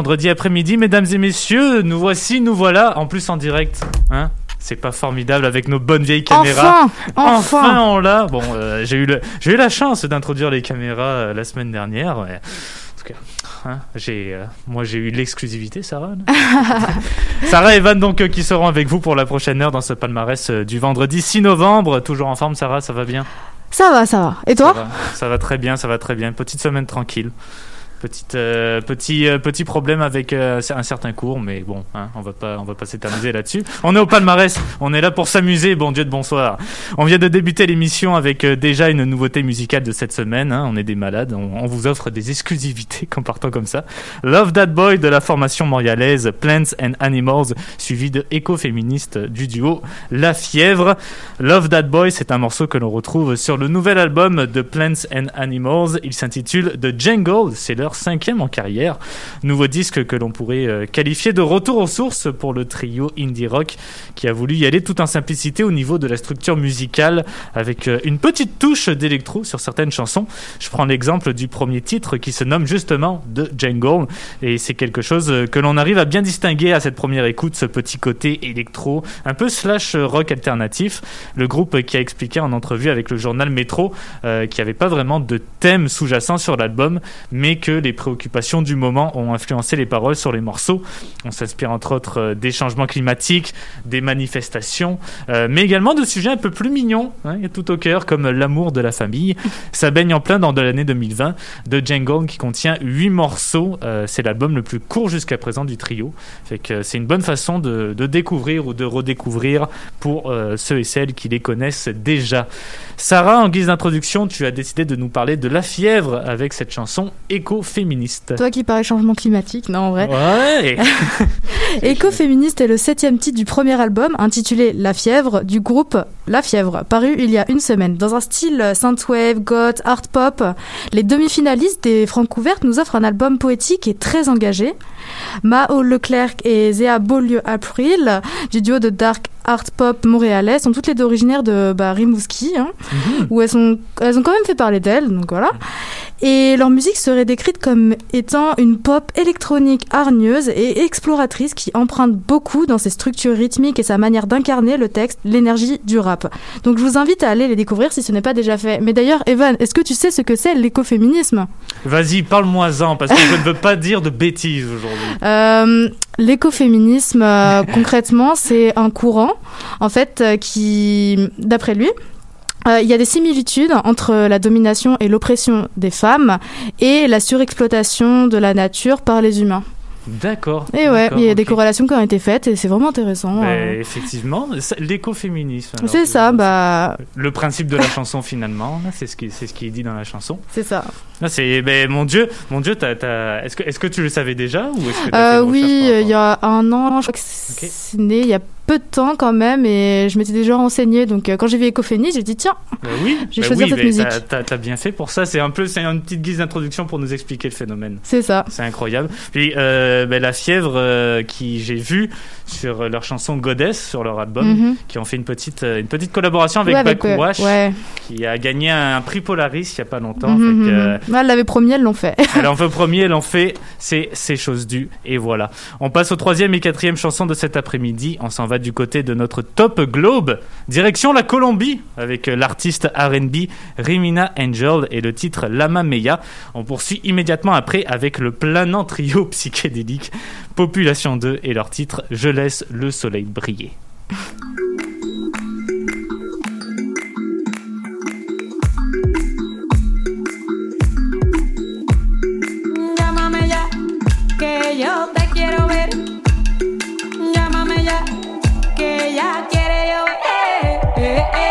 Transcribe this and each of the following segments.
Vendredi après-midi, mesdames et messieurs, nous voici, nous voilà, en plus en direct. Hein c'est pas formidable avec nos bonnes vieilles caméras. Enfin, enfin. on l'a. Bon, euh, j'ai eu le, j'ai eu la chance d'introduire les caméras euh, la semaine dernière. ouais. En tout cas, hein, j'ai, euh, moi j'ai eu l'exclusivité, Sarah. Sarah et Van donc qui seront avec vous pour la prochaine heure dans ce palmarès du vendredi 6 novembre. Toujours en forme, Sarah, ça va bien? Ça va, ça va. Et Ça toi va, ça va très bien, ça va très bien. Petite semaine tranquille. Petite, euh, petit, euh, petit problème avec euh, un certain cours, mais bon, hein, on va pas, on va pas s'éterniser là-dessus. On est au palmarès, on est là pour s'amuser. Bon Dieu de bonsoir. On vient de débuter l'émission avec déjà une nouveauté musicale de cette semaine. hein. on est des malades, on, on vous offre des exclusivités en partant comme ça. Love That Boy de la formation montréalaise Plants and Animals, suivi de écoféministe du duo La Fièvre. Love That Boy, c'est un morceau que l'on retrouve sur le nouvel album de Plants and Animals. Il s'intitule The Jungle. C'est leur cinquième en carrière. Nouveau disque que l'on pourrait euh, qualifier de retour aux sources pour le trio indie rock qui a voulu y aller tout en simplicité au niveau de la structure musicale avec euh, une petite touche d'électro sur certaines chansons. Je prends l'exemple du premier titre qui se nomme justement The Jungle et c'est quelque chose euh, que l'on arrive à bien distinguer à cette première écoute, ce petit côté électro, un peu slash rock alternatif. Le groupe qui a expliqué en entrevue avec le journal Métro euh, qu'il n'y avait pas vraiment de thème sous-jacent sur l'album, mais que les préoccupations du moment ont influencé les paroles sur les morceaux. On s'inspire entre autres euh, des changements climatiques, des manifestations, euh, mais également de sujets un peu plus mignons, hein, et tout au cœur, comme l'amour de la famille. Ça baigne en plein dans de l'année 2020 de Jungle qui contient 8 morceaux. Euh, c'est l'album le plus court jusqu'à présent du trio. Fait que c'est une bonne façon de, de découvrir ou de redécouvrir pour euh, ceux et celles qui les connaissent déjà. Sarah, en guise d'introduction, tu as décidé de nous parler de la fièvre avec cette chanson écoféministe. Toi qui parlais changement climatique, non en vrai. Ouais. Écoféministe est le septième titre du premier album intitulé La Fièvre du groupe La Fièvre, paru il y a une semaine. Dans un style synthwave, goth, art pop, les demi-finalistes des Francouvertes nous offrent un album poétique et très engagé. Mao Leclerc et Zéa Beaulieu-April, du duo de dark art pop montréalais, sont toutes les deux originaires de bah, Rimouski, hein, où elles, sont, elles ont quand même fait parler d'elles, donc voilà. Et leur musique serait décrite comme étant une pop électronique hargneuse et exploratrice qui emprunte beaucoup dans ses structures rythmiques et sa manière d'incarner le texte, l'énergie du rap. Donc je vous invite à aller les découvrir si ce n'est pas déjà fait. Mais d'ailleurs, Evan, est-ce que tu sais ce que c'est l'écoféminisme? Vas-y, parle-moi-en, parce que je ne veux pas dire de bêtises aujourd'hui. Euh, L'écoféminisme, euh, concrètement, c'est un courant, en fait, euh, qui, d'après lui, euh, il y a des similitudes entre la domination et l'oppression des femmes et la surexploitation de la nature par les humains. D'accord. Et ouais, d'accord, il y a des corrélations qui ont été faites et c'est vraiment intéressant. Bah, euh. effectivement, l'écoféminisme. C'est ça, euh, bah, Le principe de la chanson finalement, c'est ce qui c'est ce qui est dit dans la chanson. c'est ça. C'est ben, mon Dieu, mon Dieu, est-ce que est-ce que tu le savais déjà ou est-ce que Euh, oui, par il y a un an, je crois que c'est né il y a peu de temps quand même et je m'étais déjà renseignée. Donc euh, quand j'ai vu Ecophénie, j'ai dit tiens, Bah oui, J'ai bah choisi oui, cette musique. T'as, t'as- bien fait pour ça. C'est un peu, c'est une petite guise d'introduction pour nous expliquer le phénomène. c'est ça. C'est incroyable. Puis euh, ben, la fièvre euh, qui j'ai vu sur leur chanson Goddess sur leur album, Mhm. qui ont fait une petite euh, une petite collaboration avec Ouais, avec, ouais. qui a gagné un prix Polaris il y a pas longtemps. Mhm, Fait que, euh, mhm. Ouais, Elle l'avait promis, elles l'ont fait. Elle en fait premier, elle en fait, c'est c'est chose due. Et voilà. On passe aux troisième et quatrième chansons de cet après-midi. On s'en va du côté de notre top globe. Direction la Colombie avec l'artiste R&B Rimina Angel et le titre Lama Meya. On poursuit immédiatement après avec le planant trio psychédélique Population 2 et leur titre Je laisse le soleil briller. Ya quiere yo ver. Eh, eh,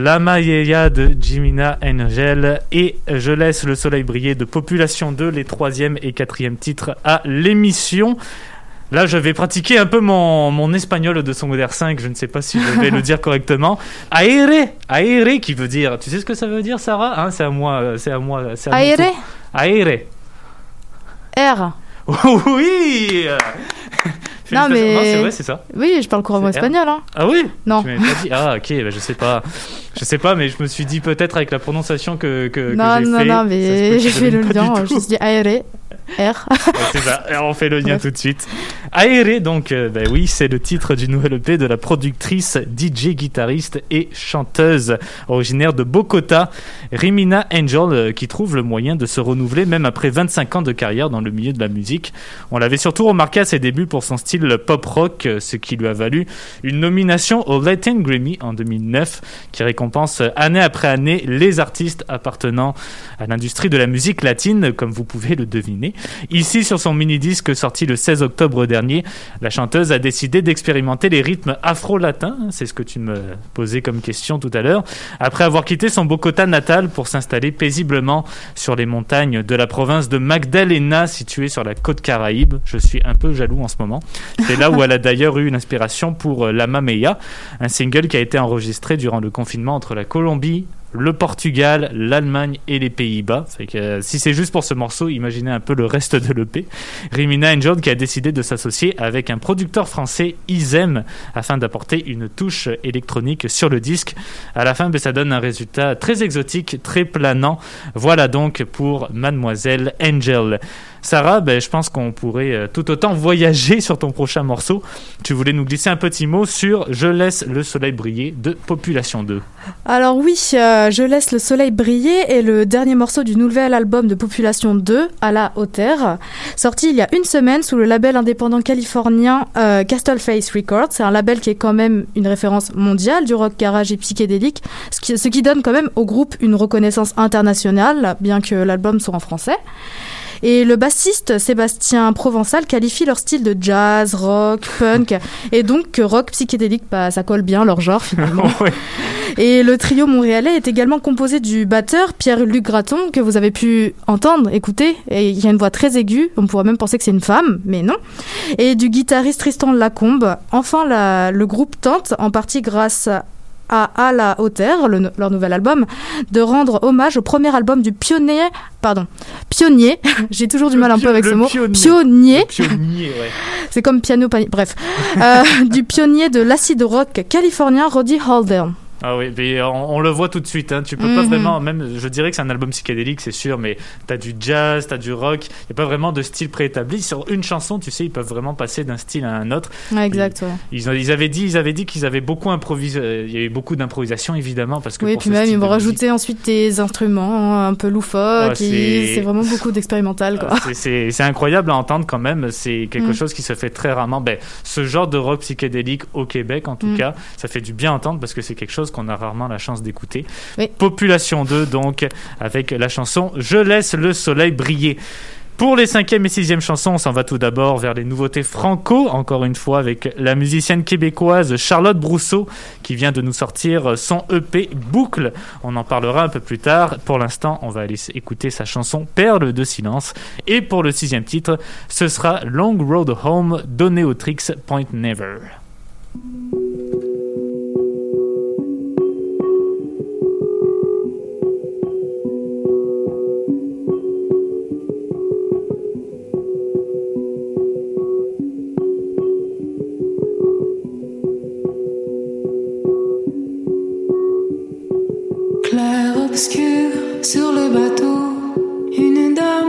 La Maïeya de Jimina Angel et Je laisse le soleil briller de Population 2, les troisième et quatrième titres à l'émission. Là, je vais pratiquer un peu mon, mon espagnol de secondaire 5, je ne sais pas si je vais le dire correctement. Aire, aire, qui veut dire, tu sais ce que ça veut dire, Sarah? Hein, C'est à moi, c'est à moi. c'est à. Aire. R. oui Non, mais- Non, c'est vrai, c'est ça. Oui, je parle couramment espagnol. Hein. Ah oui Non. Tu m'avais pas dit. Ah ok, bah, je sais pas. Je sais pas, mais je me suis dit peut-être avec la prononciation que, que, que non, j'ai non, fait. non, mais que j'ai fait le lien. Je me suis dit aéré. R. Ouais, c'est ça, on fait le lien Bref. tout de suite. Aéré, donc, euh, bah oui, c'est le titre du nouvel EP de la productrice, DJ, guitariste et chanteuse originaire de Bogota, Rimina Angel, euh, qui trouve le moyen de se renouveler même après 25 ans de carrière dans le milieu de la musique. On l'avait surtout remarqué à ses débuts pour son style pop rock, euh, ce qui lui a valu une nomination au Latin Grammy en 2009, qui récompense euh, année après année les artistes appartenant à l'industrie de la musique latine, comme vous pouvez le deviner. Ici, sur son mini-disque sorti le 16 octobre dernier, la chanteuse a décidé d'expérimenter les rythmes afro-latins, c'est ce que tu me posais comme question tout à l'heure, après avoir quitté son Bogota natal pour s'installer paisiblement sur les montagnes de la province de Magdalena, située sur la côte Caraïbe. Je suis un peu jaloux en ce moment. C'est là où elle a d'ailleurs eu une inspiration pour euh, La Mamea, un single qui a été enregistré durant le confinement entre la Colombie, le Portugal, l'Allemagne et les Pays-Bas. Euh, si c'est juste pour ce morceau, imaginez un peu le reste de l'EP. Rimina Angel qui a décidé de s'associer avec un producteur français, Isem, afin d'apporter une touche électronique sur le disque. À la fin, ben, ça donne un résultat très exotique, très planant. Voilà donc pour Mademoiselle Angel. Sarah, ben, je pense qu'on pourrait euh, tout autant voyager sur ton prochain morceau. Tu voulais nous glisser un petit mot sur Je laisse le soleil briller de Population 2. Alors oui, euh, Je laisse le soleil briller est le dernier morceau du nouvel album de Population 2, à la hauteur, sorti il y a une semaine sous le label indépendant californien euh, Castle Face Records. C'est un label qui est quand même une référence mondiale du rock garage et psychédélique, ce qui donne quand même au groupe une reconnaissance internationale, bien que l'album soit en français. Et le bassiste Sébastien Provençal qualifie leur style de jazz, rock, punk, et donc rock psychédélique, bah, ça colle bien leur genre finalement. Et le trio montréalais est également composé du batteur Pierre-Luc Graton, que vous avez pu entendre, écouter, et il a une voix très aiguë, on pourrait même penser que c'est une femme, mais non. Et du guitariste Tristan Lacombe. Enfin, la- le groupe tente, en partie grâce à À la hauteur, le- leur nouvel album, de rendre hommage au premier album du pionnier, pardon, pionnier, j'ai toujours du Le mal un peu avec ce mot, pionnier. pionnier, Pionnier, ouais. c'est comme piano, bref, Euh, du pionnier de l'acid rock californien Roddy Haldane. Ah oui, mais on, on le voit tout de suite. Hein. Tu peux pas Mhm. vraiment, même, je dirais que c'est un album psychédélique, c'est sûr, mais t'as du jazz, t'as du rock. Il y a pas vraiment de style préétabli. Sur une chanson, tu sais, ils peuvent vraiment passer d'un style à un autre. Ouais, exact, ouais. Ils, ont- ils avaient dit, ils avaient dit qu'ils avaient beaucoup improvisé. Il y a eu beaucoup d'improvisation, évidemment, parce que Oui, pour puis ce même, ils vont rajouter ensuite des instruments hein, un peu loufoques. Ouais, c'est- vraiment beaucoup d'expérimental, quoi. c'est- c'est c'est incroyable à entendre quand même. C'est quelque Mm. chose qui se fait très rarement. Ben, ce genre de rock psychédélique au Québec, en tout Mm. cas, ça fait du bien à entendre parce que c'est quelque chose qu'on a rarement la chance d'écouter. Oui. Population 2, donc, avec la chanson Je laisse le soleil briller. Pour les cinquième et sixième chansons, on s'en va tout d'abord vers les nouveautés franco, encore une fois avec la musicienne québécoise Charlotte Brousseau qui vient de nous sortir son EP Boucle. On en parlera un peu plus tard. Pour l'instant, on va aller écouter sa chanson Perle de silence. Et pour le sixième titre, ce sera Long Road Home d'Oneotrix Point Never. Clair obscur sur le bateau, une dame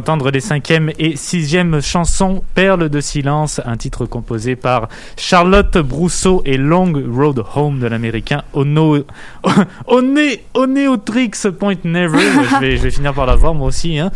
d'entendre les cinquième et sixième chansons Perle de silence, un titre composé par Charlotte Brousseau et Long Road Home de l'américain Ono Oneotrix Point Never. je, vais, je vais finir par la voir moi aussi. Hein.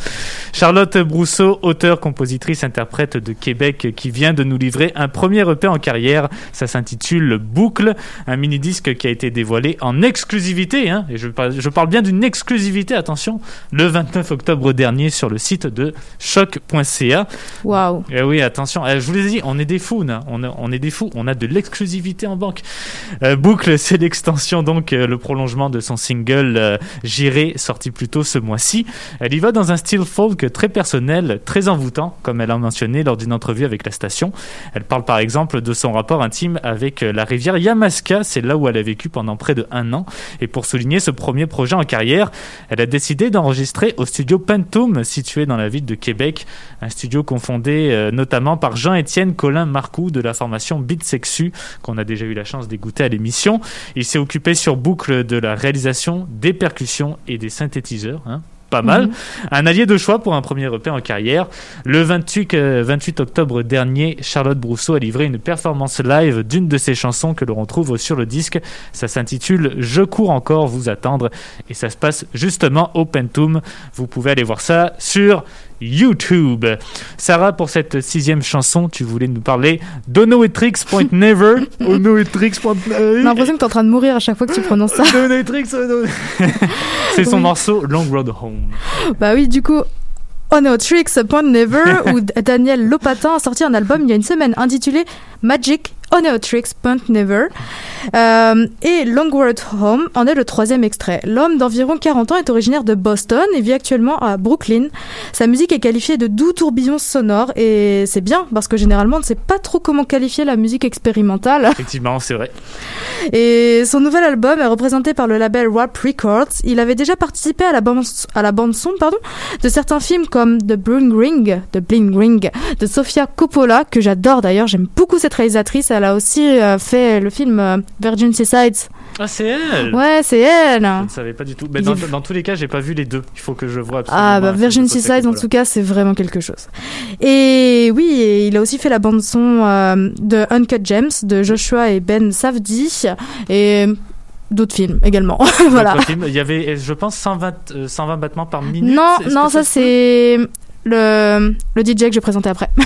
Charlotte Brousseau, auteure, compositrice, interprète de Québec, qui vient de nous livrer un premier EP en carrière. Ça s'intitule Boucle, un mini-disque qui a été dévoilé en exclusivité. Hein, et je, parle- je parle bien d'une exclusivité, attention, le 29 octobre dernier sur le site de choc.ca. Waouh. Eh oui, attention, eh, je vous l'ai dit, on est des fous, là. On, a- on est des fous, on a de l'exclusivité en banque. Euh, Boucle, c'est l'extension, donc euh, le prolongement de son single euh, J'irai, sorti plus tôt ce mois-ci. Elle y va dans un style folk très personnel, très envoûtant, comme elle a mentionné lors d'une entrevue avec la station. Elle parle par exemple de son rapport intime avec euh, la rivière Yamaska, c'est là où elle a vécu pendant près de un an. Et pour souligner ce premier projet en carrière, elle a décidé d'enregistrer au studio Pantoum, situé dans la ville de Québec, un studio confondé euh, notamment par Jean-Étienne Colin Marcoux de la formation Beat Sexu, qu'on a déjà eu la chance d'écouter à l'émission. Il s'est occupé sur boucle de la réalisation, des percussions et des synthétiseurs. hein. Pas mal. Mhm. Un allié de choix pour un premier EP en carrière. Le 28, euh, 28 octobre dernier, Charlotte Brousseau a livré une performance live d'une de ses chansons que l'on retrouve sur le disque. Ça s'intitule Je cours encore vous attendre et ça se passe justement au Pentum. Vous pouvez aller voir ça sur YouTube. Sarah, pour cette sixième chanson, tu voulais nous parler d'Onoetrix Point Never. Onoetrix Point J'ai l'impression que t'es en train de mourir à chaque fois que tu prononces ça. Onoetrix, Ono- C'est son Oui. morceau Long Road Home. Bah oui, du coup, On a Tricks Point Never, où Daniel Lopatin a sorti un album il y a une semaine intitulé Magic On a Tricks Point Never. Euh, et Long Road Home en est le troisième extrait. L'homme d'environ 40 ans est originaire de Boston et vit actuellement à Brooklyn. Sa musique est qualifiée de doux tourbillon sonore et c'est bien parce que généralement on ne sait pas trop comment qualifier la musique expérimentale. Effectivement, c'est vrai. Et son nouvel album est représenté par le label Rap Records. Il avait déjà participé à la bande, à la bande son pardon, de certains films comme The Bling Ring, The Bling Ring de Sofia Coppola, que j'adore d'ailleurs. J'aime beaucoup cette réalisatrice. Elle a aussi euh, fait le film euh, Virgin Suicides. Ah, c'est elle Ouais, c'est elle. Je ne savais pas du tout. Mais dans, est- dans tous les cas, j'ai pas vu les deux. Il faut que je vois absolument. Ah bah film Virgin Suicides en tout cas c'est vraiment quelque chose. Et oui, et il a aussi fait la bande son euh, de Uncut Gems de Joshua et Ben Savdi et d'autres films également. voilà. Films. Il y avait, je pense, 120, euh, 120 battements par minute. Non, non, ça c'est le, le DJ que je vais présenter après.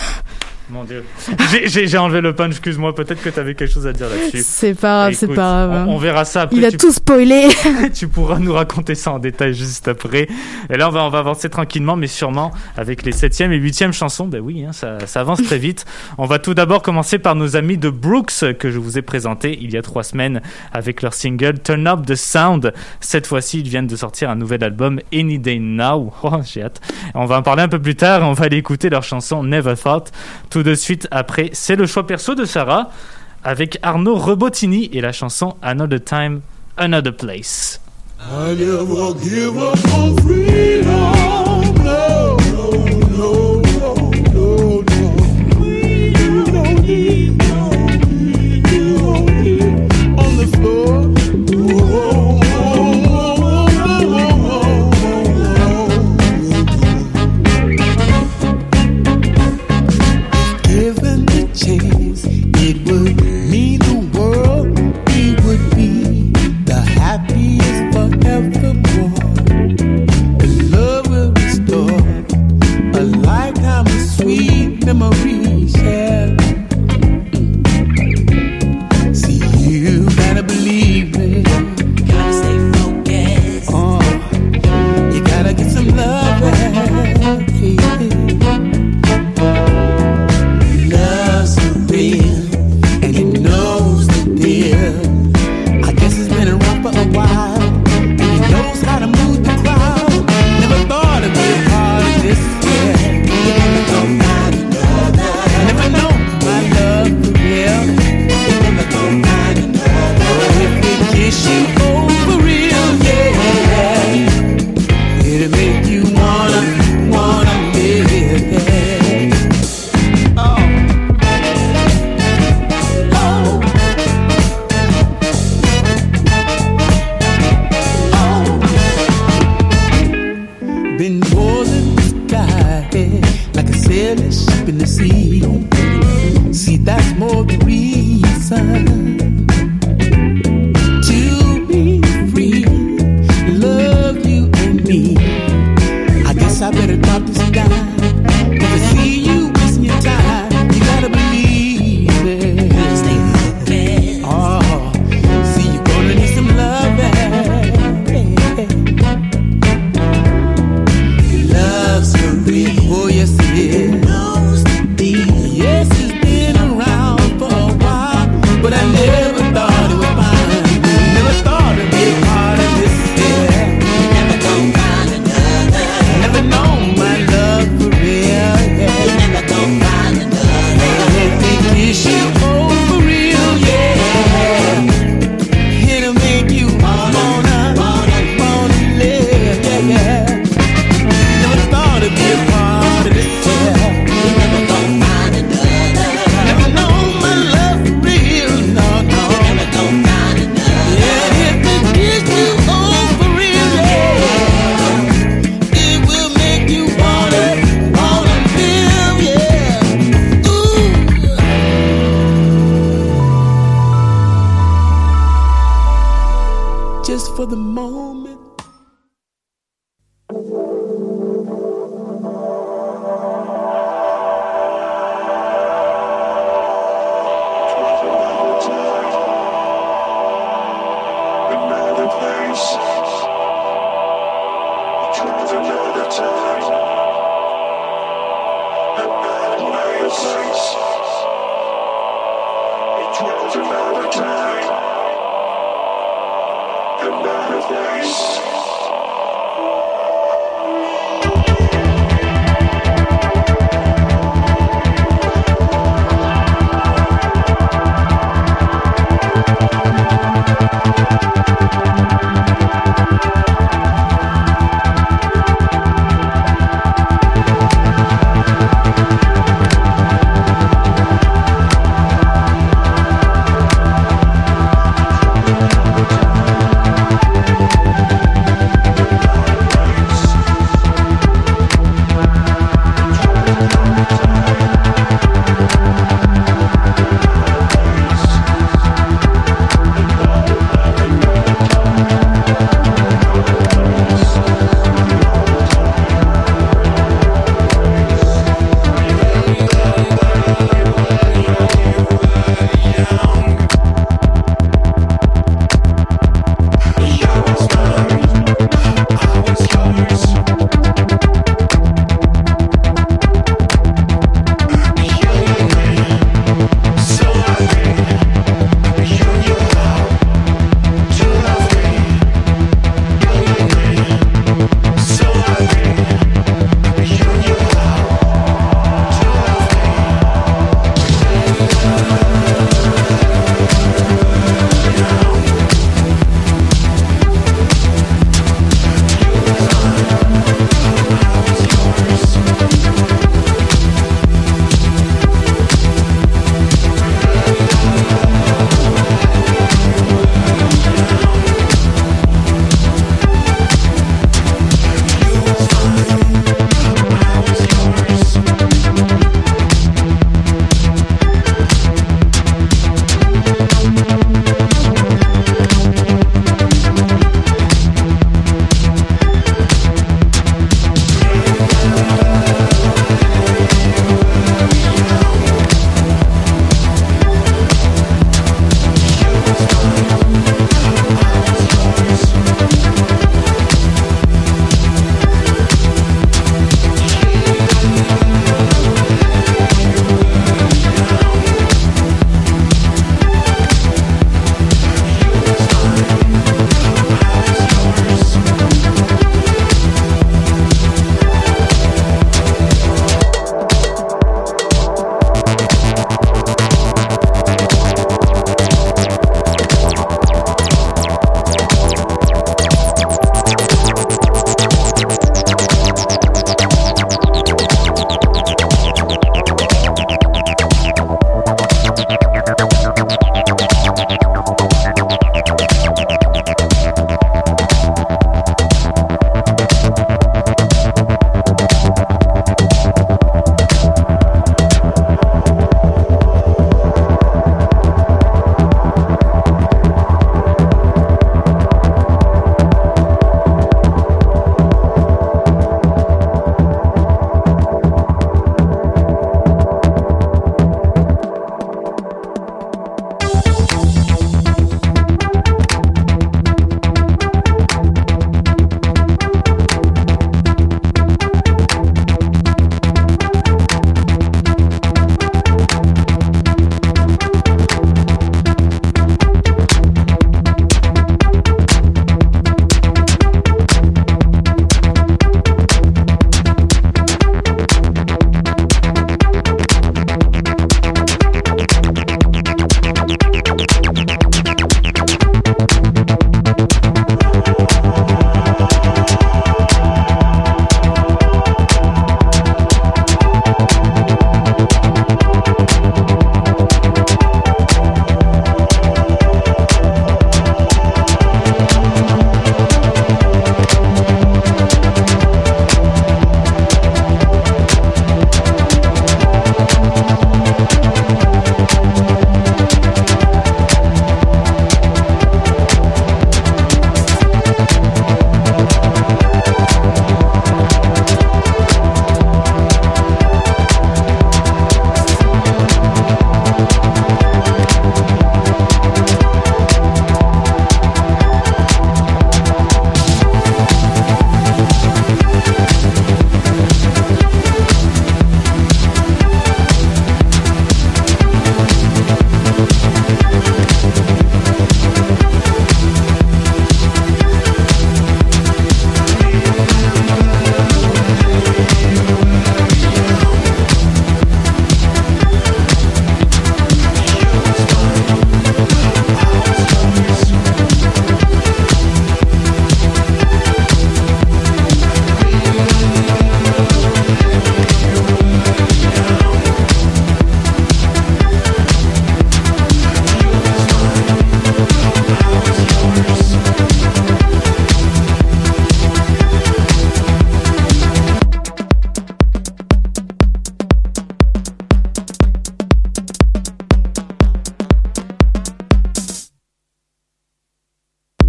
Mon dieu. J'ai- enlevé le punch, excuse-moi. Peut-être que tu avais quelque chose à dire là-dessus. C'est pas grave, c'est pas grave. On, on verra ça après. Il a tu, tout spoilé. tu pourras nous raconter ça en détail juste après. Et là, on va, on va avancer tranquillement, mais sûrement avec les septième et huitième chansons. Ben oui, hein, ça, ça avance très vite. On va tout d'abord commencer par nos amis de Brooks que je vous ai présentés il y a trois semaines avec leur single Turn Up the Sound. Cette fois-ci, ils viennent de sortir un nouvel album Any Day Now. Oh, j'ai hâte. On va en parler un peu plus tard. On va aller écouter leur chanson Never Thought. Tout de suite après, c'est le choix perso de Sarah avec Arnaud Rebottini et la chanson Another Time, Another Place. memory.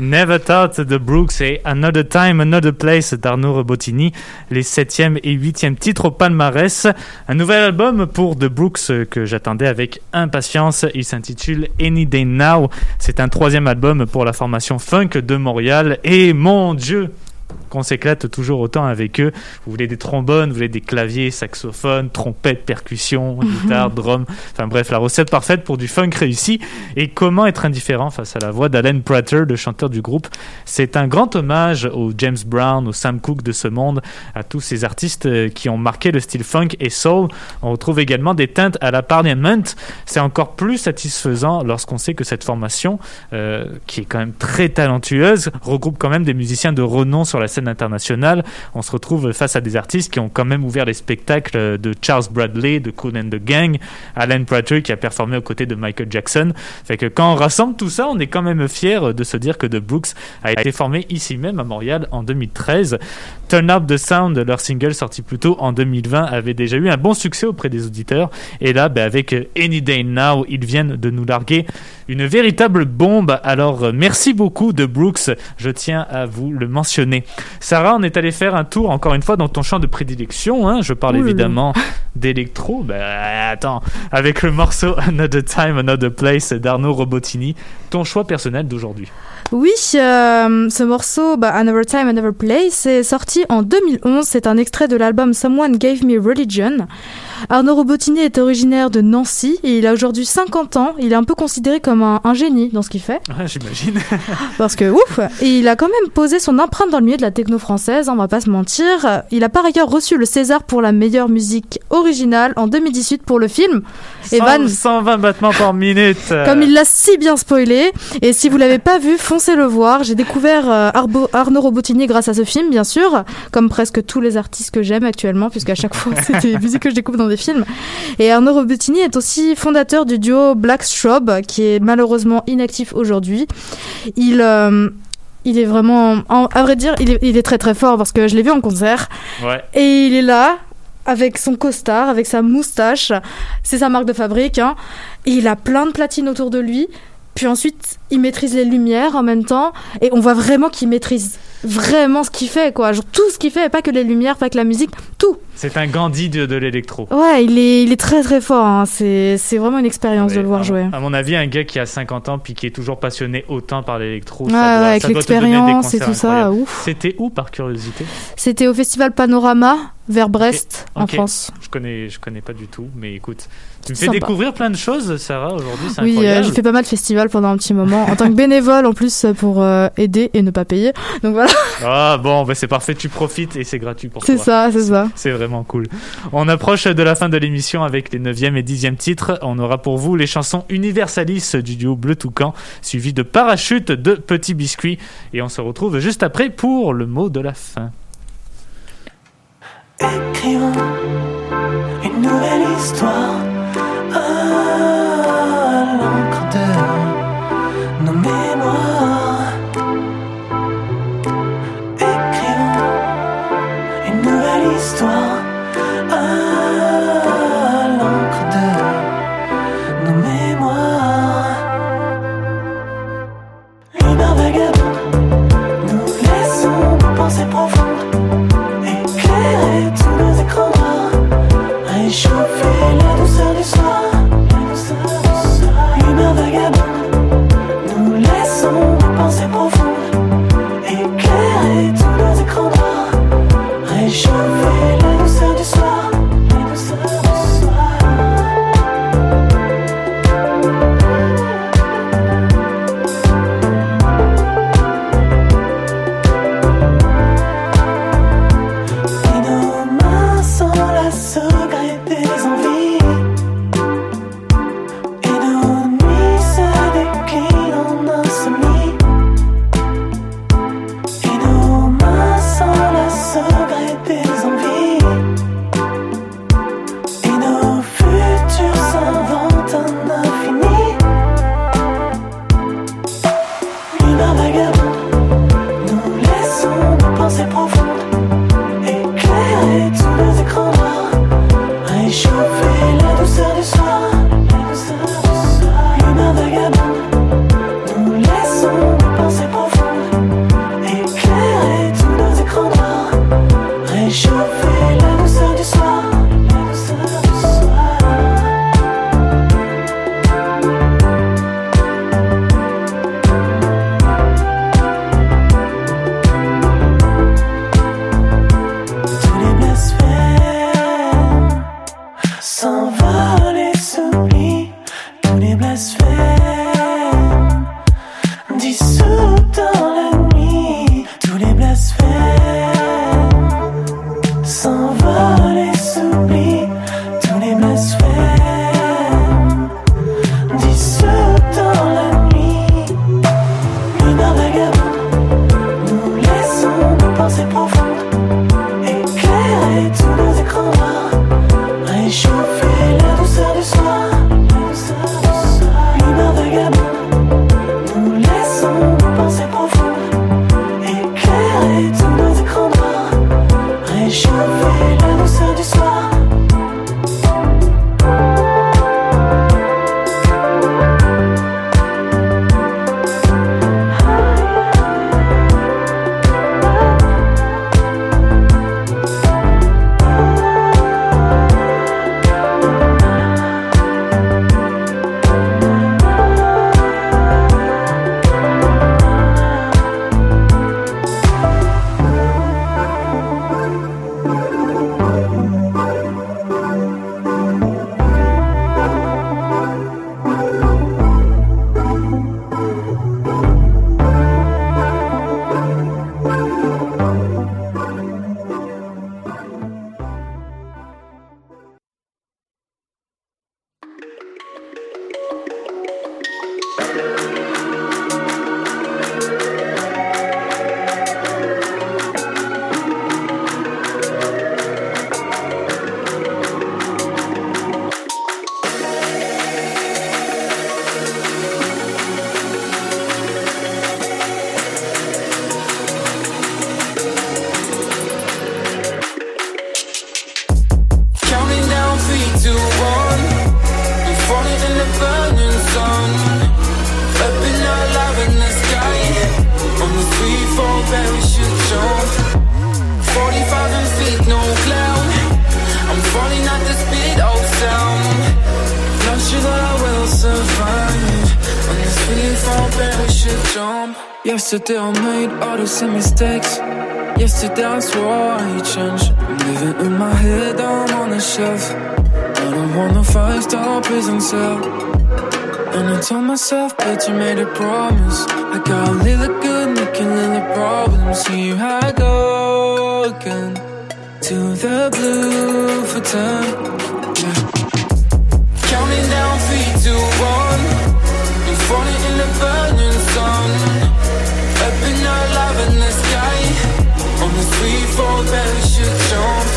Never Thought de Brooks et Another Time, Another Place d'Arnaud Robotini, les septième et huitième titres au palmarès. Un nouvel album pour The Brooks que j'attendais avec impatience. Il s'intitule Any Day Now. C'est un troisième album pour la formation funk de Montréal. Et mon Dieu, qu'on s'éclate toujours autant avec eux. Vous voulez des trombones, vous voulez des claviers, saxophones, trompettes, percussions, guitare, drum. Enfin bref, la recette parfaite pour du funk réussi. Et comment être indifférent face à la voix d'Alan Prater, le chanteur du groupe? C'est un grand hommage au James Brown, au Sam Cooke de ce monde, à tous ces artistes euh, qui ont marqué le style funk et soul. On retrouve également des teintes à la Parliament. C'est encore plus satisfaisant lorsqu'on sait que cette formation, euh, qui est quand même très talentueuse, regroupe quand même des musiciens de renom sur la scène internationale. On se retrouve face à des artistes qui ont quand même ouvert les spectacles de Charles Bradley, de Cool and the Gang, Alan Prater qui a performé aux côtés de Michael Jackson. Fait que quand on rassemble tout ça, on est quand même fier de se dire que The Brooks a été formé ici même à Montréal en 2013. Turn Up the Sound, leur single sorti plus tôt en 2020, avait déjà eu un bon succès auprès des auditeurs. Et là, ben, avec Any Day Now, ils viennent de nous larguer une véritable bombe. Alors, euh, merci beaucoup de Brooks. Je tiens à vous le mentionner. Sarah, on est allé faire un tour encore une fois dans ton champ de prédilection. hein. Je parle Ouh évidemment d'électro. Ben, attends, avec le morceau Another Time, Another Place d'Arnaud Robotini. Ton choix personnel d'aujourd'hui. Oui, euh, ce morceau, bah, Another Time, Another Place, est sorti en 2011. C'est un extrait de l'album Someone Gave Me Religion. Arnaud Robotini est originaire de Nancy et il a aujourd'hui 50 ans. Il est un peu considéré comme un, un génie dans ce qu'il fait. Ouais, J'imagine. Parce que ouf Et il a quand même posé son empreinte dans le milieu de la techno française, on va pas se mentir. Il a par ailleurs reçu le César pour la meilleure musique originale en 2018 pour le film. Evan, 120 battements par minute. comme il l'a si bien spoilé, et si vous l'avez pas vu, foncez le voir. J'ai découvert euh, Arbo- Arnaud Robotini grâce à ce film, bien sûr, comme presque tous les artistes que j'aime actuellement, puisqu'à chaque fois c'est des musiques que je découvre dans des films. Et Arnaud Robotini est aussi fondateur du duo Black Strobe, qui est malheureusement inactif aujourd'hui. Il euh, il est vraiment, en- à vrai dire, il est, il est très très fort parce que je l'ai vu en concert. Ouais. Et il est là, avec son costard, avec sa moustache. C'est sa marque de fabrique. Hein. Et il a plein de platines autour de lui. Puis ensuite, il maîtrise les lumières en même temps. Et on voit vraiment qu'il maîtrise vraiment ce qu'il fait, quoi. Genre tout ce qu'il fait, pas que les lumières, pas que la musique, tout. C'est un Gandhi de, de l'électro. Ouais, il est, il est très très fort. hein. C'est, c'est vraiment une expérience de le voir à- jouer. À mon avis, un gars qui a 50 ans puis qui est toujours passionné autant par l'électro, Ouais, ça ouais, doit, avec ça doit l'expérience et tout ça, ouf. C'était où par curiosité? C'était au festival Panorama vers Brest, en. France. Je connais, je connais pas du tout, mais écoute, tu me fais Sympa. découvrir plein de choses, Sarah, aujourd'hui, c'est Oui, euh, incroyable. j'ai fait pas mal de festivals pendant un petit moment, en tant que bénévole en plus pour euh, aider et ne pas payer. Donc voilà, Ah bon, bah c'est parfait, tu profites et c'est gratuit pour toi. c'est ça, c'est ça. C'est vraiment cool. On approche de la fin de l'émission avec les 9e et 10e titres. On aura pour vous les chansons Universalis du duo Bleu Toucan, suivi de Parachute de Petit Biscuit. Et on se retrouve juste après pour le mot de la fin. Écrivons une nouvelle histoire sure Yesterday I made all the same mistakes. Yesterday I swore I changed. I'm living in my head, I'm on the shelf. I don't want a five star prison cell. And I told myself, but you made a promise. I got a little good, making little problems. How I go again to the blue for ten. Yeah. Counting down three, two, one. I'm falling in the burning fall parachute jump.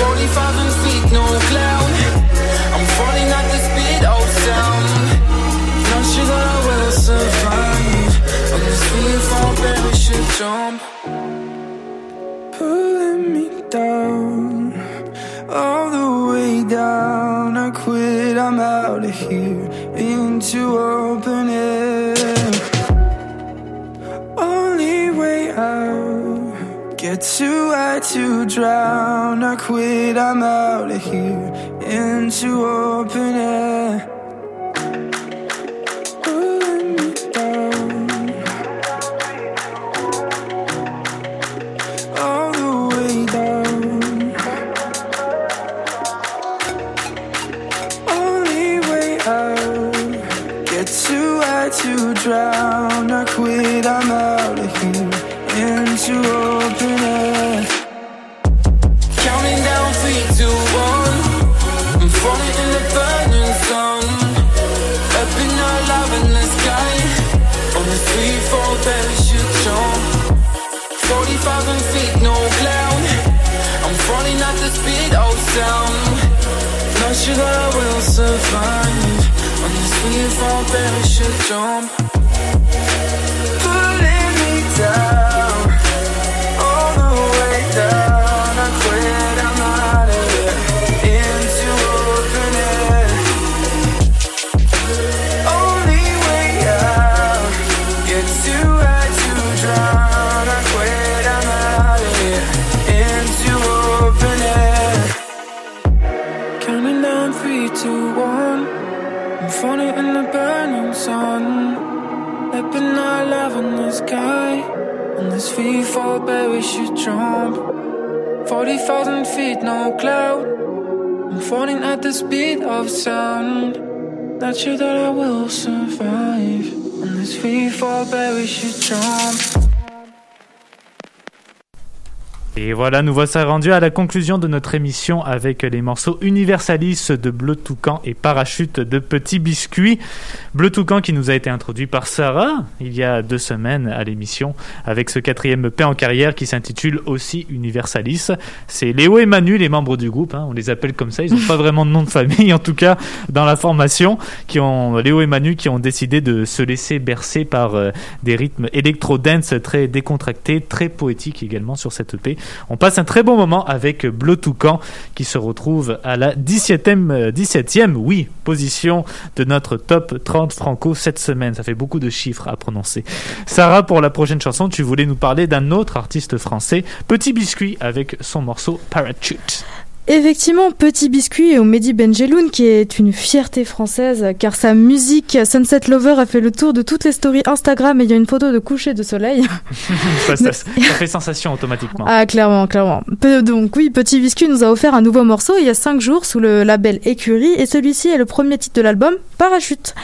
40,000 feet, no cloud. I'm falling at the speed of sound. Not sure that I will survive. On this free fall parachute jump. To drown. I quit, I'm out of here. Into open air. on verre et je tombe free we should jump. 40,000 feet, no cloud. I'm falling at the speed of sound. Not sure that I will survive. On this free fall bet we should jump. Et voilà, nous voici rendus à la conclusion de notre émission avec les morceaux Universalis de Bleu Toucan et Parachute de Petit Biscuit. Bleu Toucan qui nous a été introduit par Sarah il y a deux semaines à l'émission avec ce quatrième EP en carrière qui s'intitule aussi Universalis. C'est Léo et Manu, les membres du groupe, hein, on les appelle comme ça, ils n'ont pas vraiment de nom de famille en tout cas dans la formation, qui ont Léo et Manu qui ont décidé de se laisser bercer par euh, des rythmes électro-dance très décontractés, très poétiques également sur cette EP. On passe un très bon moment avec Bleu Toucan qui se retrouve à la 17e, euh, 17e oui, position de notre top 30 franco cette semaine. Ça fait beaucoup de chiffres à prononcer. Sarah, pour la prochaine chanson, tu voulais nous parler d'un autre artiste français, Petit Biscuit, avec son morceau Parachute. Effectivement, Petit Biscuit au Mehdi Benjeloun, qui est une fierté française, car sa musique Sunset Lover a fait le tour de toutes les stories Instagram et il y a une photo de coucher de soleil. ça, ça- ça fait sensation automatiquement. Ah, clairement, clairement. Donc oui, Petit Biscuit nous a offert un nouveau morceau il y a 5 jours sous le label Écurie et celui-ci est le premier titre de l'album, Parachute.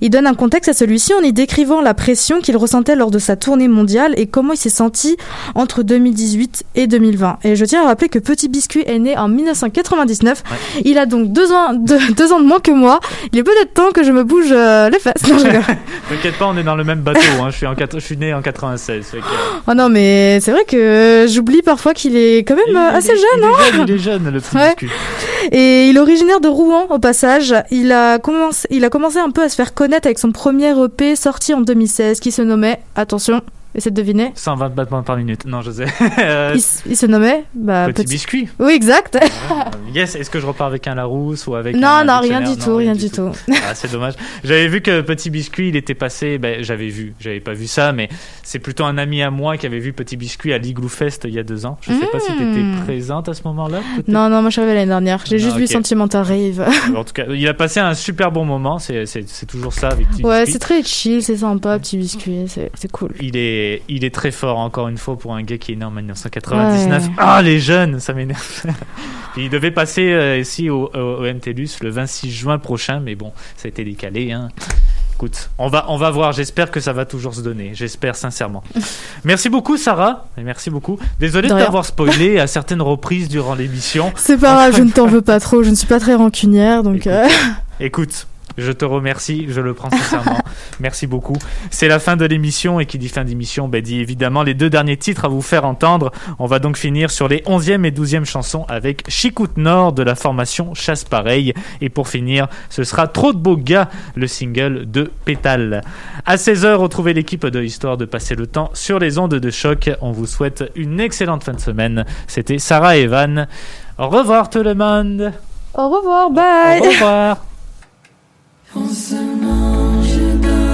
Il donne un contexte à celui-ci en y décrivant la pression qu'il ressentait lors de sa tournée mondiale et comment il s'est senti entre 2018 et 2020. Et je tiens à rappeler que Petit Biscuit est né en 1999. Il a donc deux ans, deux, deux ans de moins que moi. Il est peut-être temps que je me bouge euh, les fesses. Non, je rigole. T'inquiète pas, on est dans le même bateau. Hein. Je, suis en, quat- je suis né en 96. fait que- Oh non, mais c'est vrai que j'oublie parfois qu'il est quand même assez jeune, hein il est jeune, il est jeune, le petit Ouais. Et il est originaire de Rouen, au passage. Il a, commencé, il a commencé un peu à se faire connaître avec son premier EP sorti en 2016 qui se nommait, attention, Essaie de deviner. 120 battements par minute. Non, je sais. Euh, Il, se nommait bah, Petit biscuit. Oui, exact. Yes, est-ce que je repars avec un Larousse ou avec non, un non, rien du tout, rien du tout. Ah, c'est dommage. J'avais vu que Petit Biscuit, il était passé. Ben, j'avais vu, j'avais pas vu ça, mais c'est plutôt un ami à moi qui avait vu Petit Biscuit à l'Igloo Fest il y a deux ans. Je sais pas si tu étais Mm. présente à ce moment-là. Non, non, moi je suis arrivée l'année dernière. J'ai Ah, juste vu ok. Sentimental Rave. En tout cas, il a passé un super bon moment. C'est, toujours ça avec Petit ouais, c'est très chill, c'est sympa, petit biscuit, c'est cool. Il est, il est très fort encore une fois pour un gars qui est né en 1999. Ouais. Ah les jeunes, ça m'énerve. Il devait passer euh, ici au, au, au MTLUS le 26 juin prochain, mais bon, ça a été décalé. Hein. Écoute, on va, on va voir. J'espère que ça va toujours se donner. J'espère sincèrement. Merci beaucoup Sarah. Et merci beaucoup. Désolé De t'avoir spoilé à certaines reprises durant l'émission. C'est pas grave, je ne t'en veux pas trop, je ne suis pas très rancunière, donc... euh, Écoute, je te remercie, je le prends sincèrement. Merci beaucoup. C'est la fin de l'émission et qui dit fin d'émission, bah, dit évidemment les deux derniers titres à vous faire entendre. On va donc finir sur les 11e et 12e chansons avec Chicoute Nord de la formation Chasse Pareil. Et pour finir, ce sera Trop de beaux gars, le single de Pétale. À 16h, retrouvez l'équipe de Histoire de passer le temps sur les ondes de choc. On vous souhaite une excellente fin de semaine. C'était Sarah et Evan. Au revoir tout le monde. Au revoir, bye Au revoir. On se mange dans